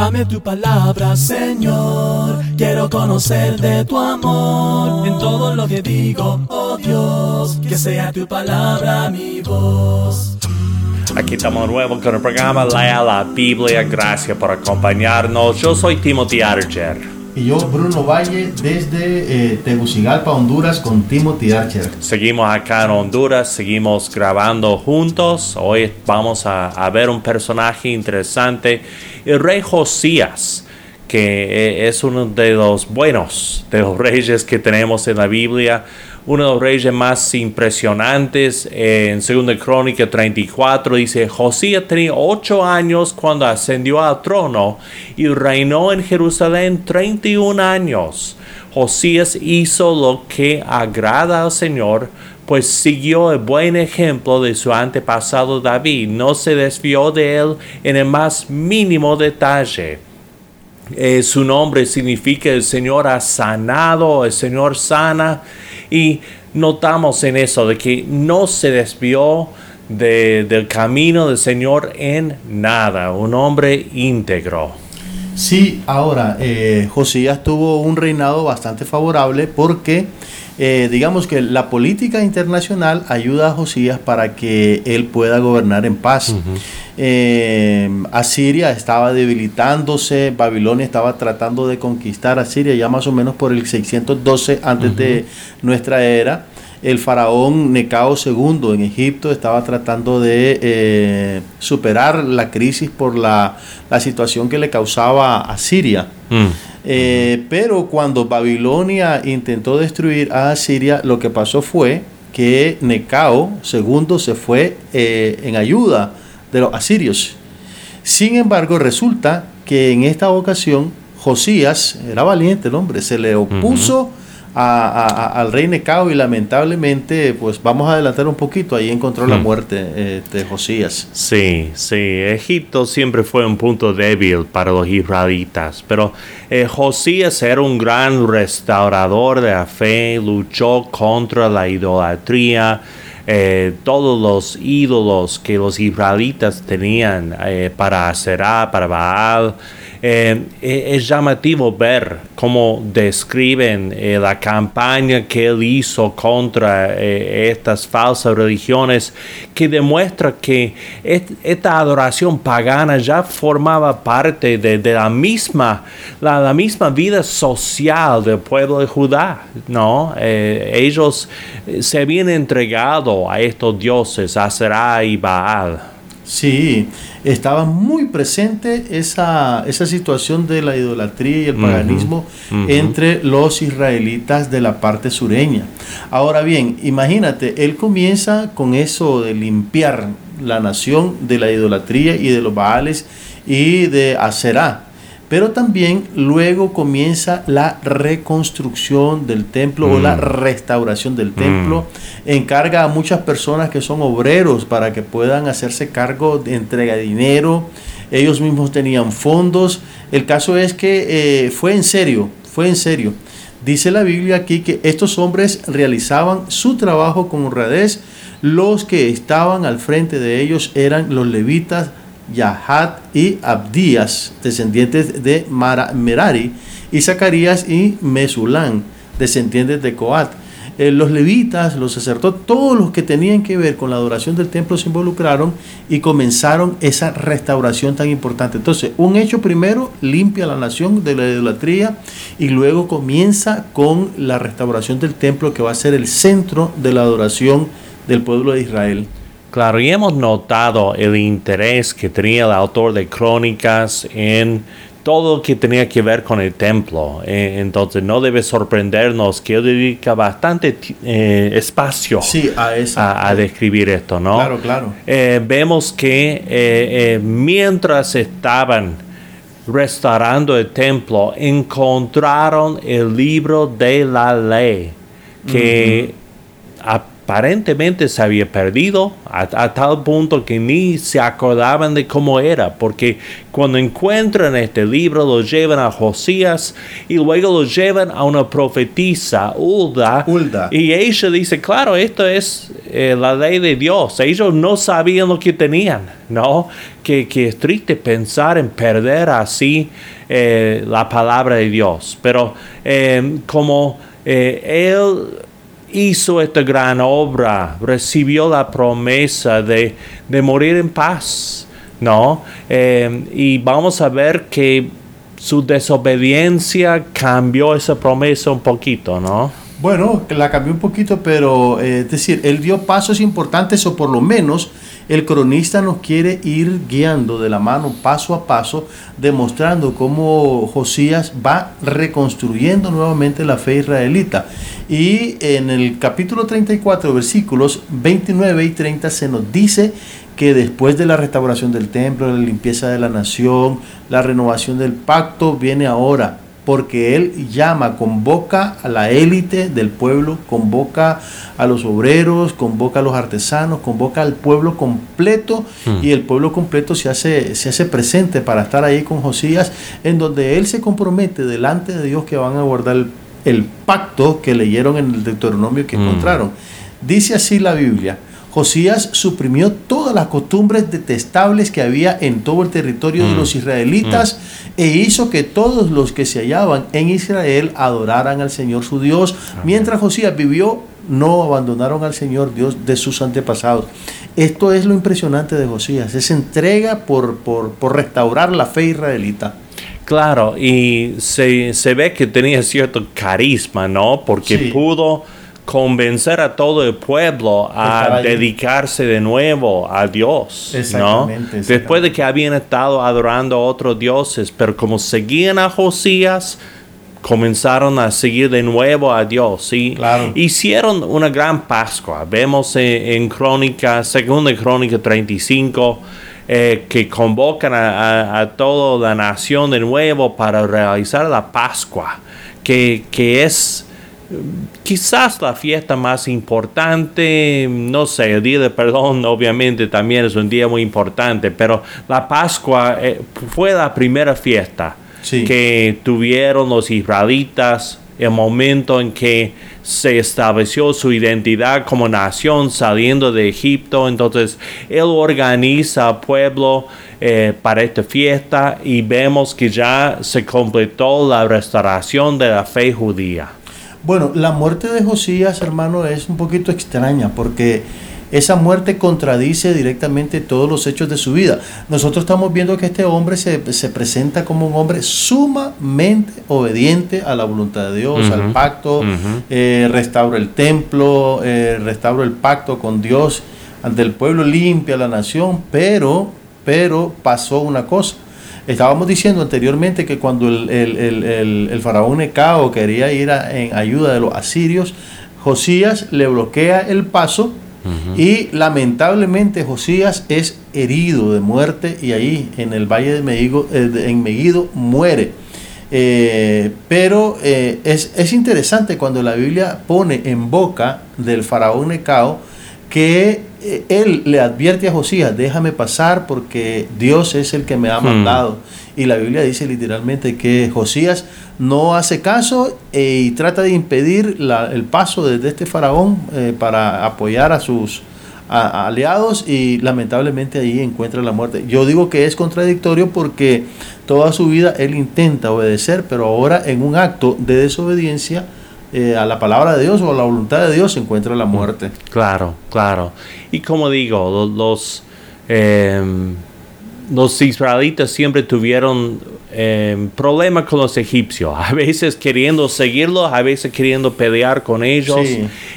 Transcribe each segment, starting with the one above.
Dame tu palabra, Señor. Quiero conocer de tu amor en todo lo que digo, oh Dios. Que sea tu palabra mi voz. Aquí estamos nuevo con el programa Lea la Biblia. Gracias por acompañarnos. Yo soy Timothy Archer. Y yo, Bruno Valle, desde eh, Tegucigalpa, Honduras, con Timothy Archer. Seguimos acá en Honduras, seguimos grabando juntos. Hoy vamos a, a ver un personaje interesante, el rey Josías que eh, es uno de los buenos, de los reyes que tenemos en la Biblia, uno de los reyes más impresionantes. En 2 Crónica 34 dice, Josías tenía ocho años cuando ascendió al trono y reinó en Jerusalén 31 años. Josías hizo lo que agrada al Señor, pues siguió el buen ejemplo de su antepasado David, no se desvió de él en el más mínimo detalle. Eh, su nombre significa el Señor ha sanado, el Señor sana. Y notamos en eso de que no se desvió del camino del Señor en nada, un hombre íntegro. Sí, ahora, eh, Josías tuvo un reinado bastante favorable porque eh, digamos que la política internacional ayuda a Josías para que él pueda gobernar en paz. Eh, Asiria estaba debilitándose, Babilonia estaba tratando de conquistar a Siria ya más o menos por el 612 antes de nuestra era. El faraón Necao II en Egipto estaba tratando de eh, superar la crisis por la, situación que le causaba a Siria. Mm. Eh, pero cuando Babilonia intentó destruir a Asiria, lo que pasó fue que Necao II se fue en ayuda de los asirios. Sin embargo, resulta que en esta ocasión Josías, era valiente el hombre, se le opuso al rey Necao y lamentablemente, pues vamos a adelantar un poquito, ahí encontró la muerte eh, de Josías. Sí, sí, Egipto siempre fue un punto débil para los israelitas, pero eh, Josías era un gran restaurador de la fe, luchó contra la idolatría, eh, todos los ídolos que los israelitas tenían eh, para Aserá, para Baal, eh, eh, es llamativo ver cómo describen eh, la campaña que él hizo contra estas falsas religiones, que demuestra que esta adoración pagana ya formaba parte de, la, misma, la, misma vida social del pueblo de Judá. ¿no? ellos se habían entregado a estos dioses, Aserá y Baal. Sí, estaba muy presente esa, esa situación de la idolatría y el paganismo entre los israelitas de la parte sureña. Ahora bien, imagínate, él comienza con eso de limpiar la nación de la idolatría y de los baales y de Aserá pero también luego comienza la reconstrucción del templo o la mm. restauración del templo. Mm. Encarga a muchas personas que son obreros para que puedan hacerse cargo de entrega de dinero. Ellos mismos tenían fondos. El caso es que eh, fue en serio, fue en serio. Dice la Biblia aquí que estos hombres realizaban su trabajo con honradez. Los que estaban al frente de ellos eran los levitas, Yahat y Abdías, descendientes de Merari, y Zacarías y Mesulán, descendientes de Coat. Eh, los levitas, los sacerdotes, todos los que tenían que ver con la adoración del templo se involucraron y comenzaron esa restauración tan importante. Entonces, un hecho primero limpia la nación de la idolatría y luego comienza con la restauración del templo que va a ser el centro de la adoración del pueblo de Israel. Claro, y hemos notado el interés que tenía el autor de Crónicas en todo lo que tenía que ver con el templo. Eh, entonces no debe sorprendernos que él dedica bastante eh, espacio a, describir esto, ¿no? Claro, claro. Eh, vemos que mientras estaban restaurando el templo, encontraron el libro de la ley que aparentemente se había perdido a, tal punto que ni se acordaban de cómo era, porque cuando encuentran este libro lo llevan a Josías y luego lo llevan a una profetisa, Ulda, y ella dice, claro, esto es eh, la ley de Dios, ellos no sabían lo que tenían, ¿no? Que, es triste pensar en perder así eh, la palabra de Dios, pero eh, como él hizo esta gran obra, recibió la promesa de, morir en paz, ¿no? Eh, y vamos a ver que su desobediencia cambió esa promesa un poquito, ¿no? Bueno, la cambió un poquito, pero eh, es decir, él dio pasos importantes o por lo menos el cronista nos quiere ir guiando de la mano paso a paso, demostrando cómo Josías va reconstruyendo nuevamente la fe israelita. Y en el capítulo 34, versículos 29 y 30 se nos dice que después de la restauración del templo, la limpieza de la nación, la renovación del pacto, viene ahora porque Él llama, convoca a la élite del pueblo, convoca a los obreros, convoca a los artesanos, convoca al pueblo completo hmm. y el pueblo completo se hace, se hace presente para estar ahí con Josías, en donde Él se compromete delante de Dios que van a guardar el, pacto que leyeron en el Deuteronomio que hmm. encontraron. Dice así la Biblia. Josías suprimió todas las costumbres detestables que había en todo el territorio de mm. los israelitas mm. e hizo que todos los que se hallaban en Israel adoraran al Señor su Dios. Mientras Josías vivió, no abandonaron al Señor Dios de sus antepasados. Esto es lo impresionante de Josías, es entrega por, por, restaurar la fe israelita. Claro, y se, ve que tenía cierto carisma, ¿no? Porque pudo convencer a todo el pueblo a dedicarse de nuevo a Dios, ¿no? Después de que habían estado adorando a otros dioses, pero como seguían a Josías, comenzaron a seguir de nuevo a Dios y hicieron una gran Pascua. Vemos en, Crónica, segunda Crónica 35, eh, que convocan a, a, toda la nación de nuevo para realizar la Pascua, que, que es quizás la fiesta más importante, no sé, el día de perdón obviamente también es un día muy importante, pero la Pascua eh, fue la primera fiesta que tuvieron los israelitas, el momento en que se estableció su identidad como nación saliendo de Egipto. Entonces, él organiza al pueblo eh, para esta fiesta y vemos que ya se completó la restauración de la fe judía. Bueno, la muerte de Josías, hermano, es un poquito extraña porque esa muerte contradice directamente todos los hechos de su vida. Nosotros estamos viendo que este hombre se, presenta como un hombre sumamente obediente a la voluntad de Dios, al pacto, eh, restaura el templo, eh, restaura el pacto con Dios ante el pueblo, limpia la nación, pero, pero pasó una cosa Estábamos diciendo anteriormente que cuando el, faraón Necao quería ir en ayuda de los asirios, Josías le bloquea el paso y lamentablemente Josías es herido de muerte y ahí en el valle de Megido, eh, en Megido muere. Eh, pero eh, es, es, interesante cuando la Biblia pone en boca del faraón Necao que él le advierte a Josías, déjame pasar porque Dios es el que me ha hmm. mandado. Y la Biblia dice literalmente que Josías no hace caso eh, y trata de impedir el paso de, este faraón eh, para apoyar a sus aliados y lamentablemente ahí encuentra la muerte. Yo digo que es contradictorio porque toda su vida él intenta obedecer, pero ahora en un acto de desobediencia, eh, a la palabra de Dios o a la voluntad de Dios se encuentra la muerte. Claro, claro. Y como digo, los, em, los israelitas siempre tuvieron eh, problemas con los egipcios, a veces queriendo seguirlos, a veces queriendo pelear con ellos.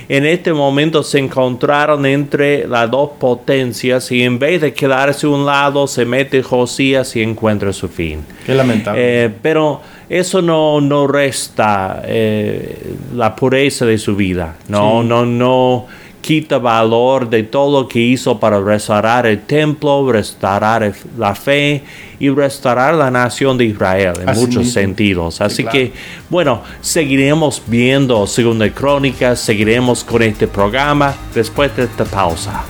En este momento se encontraron entre las dos potencias y en vez de quedarse a un lado, se mete Josías y encuentra su fin. Qué lamentable. Eh, pero eso no, no resta eh, la pureza de su vida. No, no, no quita valor de todo lo que hizo para restaurar el templo, restaurar la fe y restaurar la nación de Israel en muchos sentidos. Así que, bueno, seguiremos viendo Segunda Crónicas, seguiremos con este programa después de esta pausa.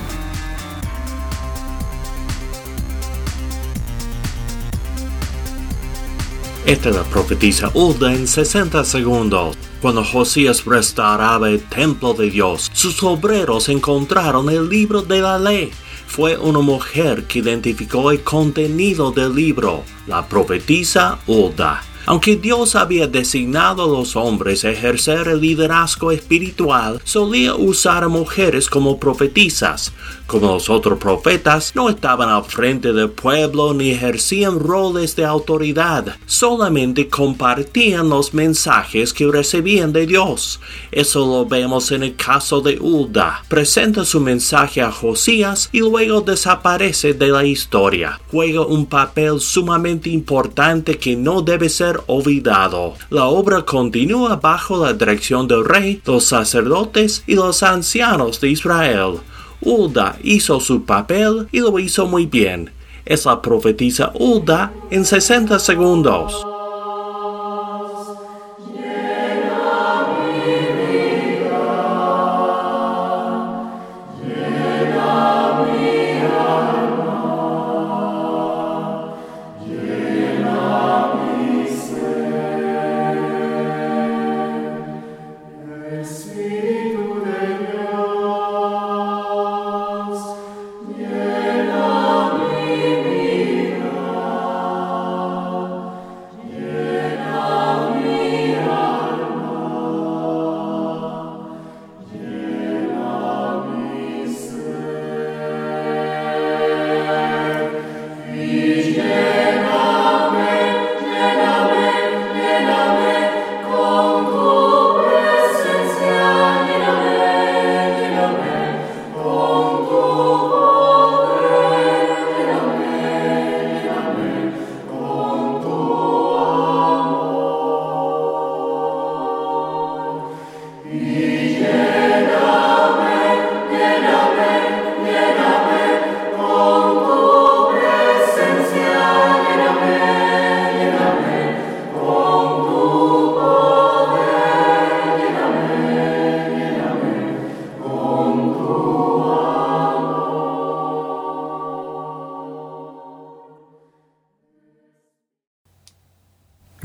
Esta es la profetisa Ulda en 60 segundos. Cuando Josías restauraba el templo de Dios, sus obreros encontraron el libro de la ley. Fue una mujer que identificó el contenido del libro, la profetisa Ulda. Aunque Dios había designado a los hombres a ejercer el liderazgo espiritual, solía usar a mujeres como profetisas. Como los otros profetas, no estaban al frente del pueblo ni ejercían roles de autoridad, solamente compartían los mensajes que recibían de Dios. Eso lo vemos en el caso de Ulda. Presenta su mensaje a Josías y luego desaparece de la historia. Juega un papel sumamente importante que no debe ser olvidado. La obra continúa bajo la dirección del rey, los sacerdotes y los ancianos de Israel. Ulda hizo su papel y lo hizo muy bien. Es la profetisa Ulda en 60 segundos.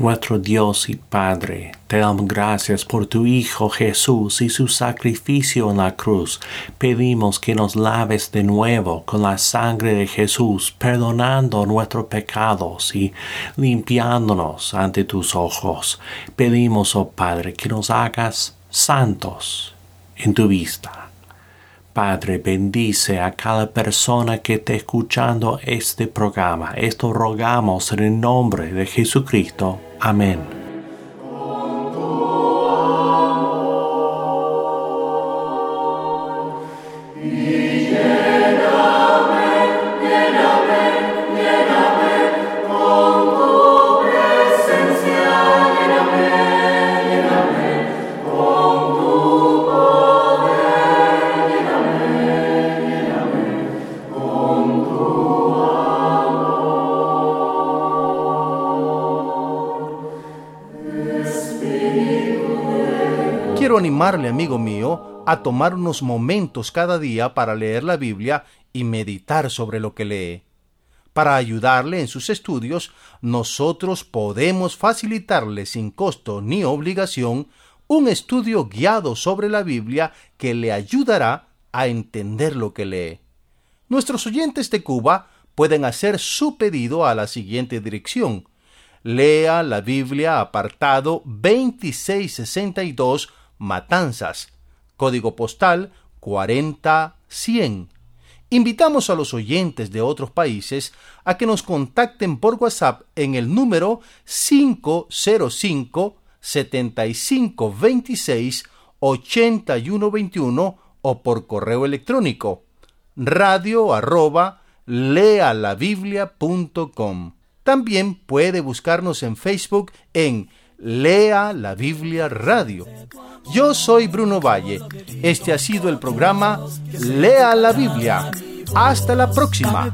Nuestro Dios y Padre, te damos gracias por tu Hijo Jesús y su sacrificio en la cruz. Pedimos que nos laves de nuevo con la sangre de Jesús, perdonando nuestros pecados y limpiándonos ante tus ojos. Pedimos, oh Padre, que nos hagas santos en tu vista. Padre, bendice a cada persona que esté escuchando este programa. Esto rogamos en el nombre de Jesucristo. Amén. Animarle, amigo mío, a tomar unos momentos cada día para leer la Biblia y meditar sobre lo que lee. Para ayudarle en sus estudios, nosotros podemos facilitarle sin costo ni obligación un estudio guiado sobre la Biblia que le ayudará a entender lo que lee. Nuestros oyentes de Cuba pueden hacer su pedido a la siguiente dirección. Lea la Biblia apartado 2662 Matanzas, código postal 40100. Invitamos a los oyentes de otros países a que nos contacten por WhatsApp en el número 505 7526 8121 o por correo electrónico radio arroba lealabiblia.com. También puede buscarnos en Facebook en Lea la Biblia Radio. Yo soy Bruno Valle. Este ha sido el programa Lea la Biblia. Hasta la próxima.